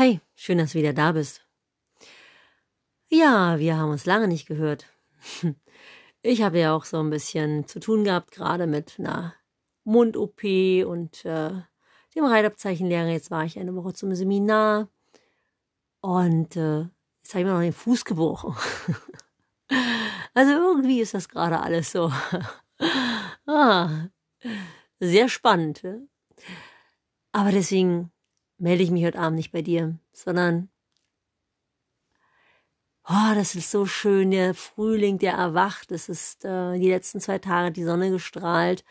Hey, schön, dass du wieder da bist. Ja, wir haben uns lange nicht gehört. Ich habe ja auch so ein bisschen zu tun gehabt, gerade mit einer Mund-OP und äh, dem Reitabzeichenlehrer. Jetzt war ich eine Woche zum Seminar und äh, jetzt habe ich mir noch den Fuß gebrochen. also irgendwie ist das gerade alles so. ah, sehr spannend. Aber deswegen melde ich mich heute Abend nicht bei dir, sondern oh, das ist so schön, der Frühling, der erwacht. Es ist äh, die letzten zwei Tage die Sonne gestrahlt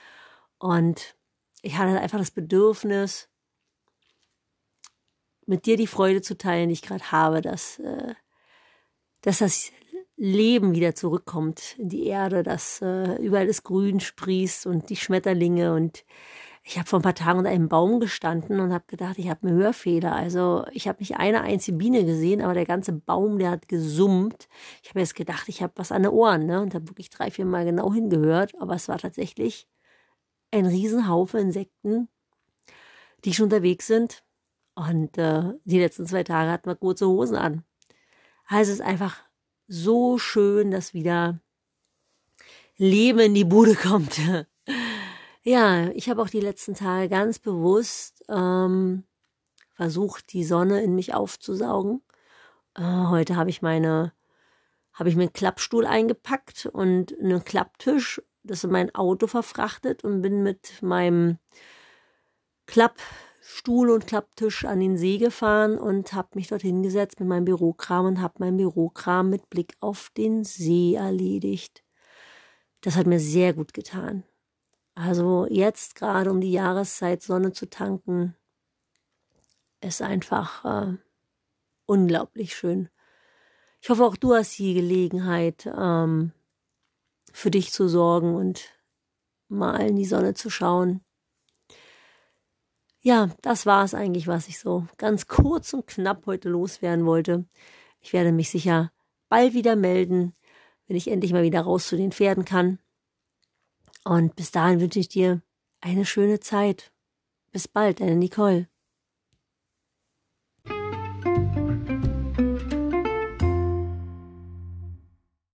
und ich hatte einfach das Bedürfnis, mit dir die Freude zu teilen, die ich gerade habe, dass, äh, dass das Leben wieder zurückkommt in die Erde, dass äh, überall das Grün sprießt und die Schmetterlinge und ich habe vor ein paar Tagen unter einem Baum gestanden und habe gedacht, ich habe einen Hörfehler. Also ich habe nicht eine einzige Biene gesehen, aber der ganze Baum, der hat gesummt. Ich habe jetzt gedacht, ich habe was an den Ohren ne? und habe wirklich drei, vier Mal genau hingehört. Aber es war tatsächlich ein Riesenhaufen Insekten, die schon unterwegs sind. Und äh, die letzten zwei Tage hatten wir kurze Hosen an. Also es ist einfach so schön, dass wieder Leben in die Bude kommt. Ja, ich habe auch die letzten Tage ganz bewusst ähm, versucht, die Sonne in mich aufzusaugen. Äh, heute habe ich meine, habe ich mir einen Klappstuhl eingepackt und einen Klapptisch, das in mein Auto verfrachtet und bin mit meinem Klappstuhl und Klapptisch an den See gefahren und habe mich dort hingesetzt mit meinem Bürokram und habe meinen Bürokram mit Blick auf den See erledigt. Das hat mir sehr gut getan. Also jetzt gerade um die Jahreszeit Sonne zu tanken, ist einfach äh, unglaublich schön. Ich hoffe, auch du hast die Gelegenheit, ähm, für dich zu sorgen und mal in die Sonne zu schauen. Ja, das war es eigentlich, was ich so ganz kurz und knapp heute loswerden wollte. Ich werde mich sicher bald wieder melden, wenn ich endlich mal wieder raus zu den Pferden kann. Und bis dahin wünsche ich dir eine schöne Zeit. Bis bald, deine Nicole.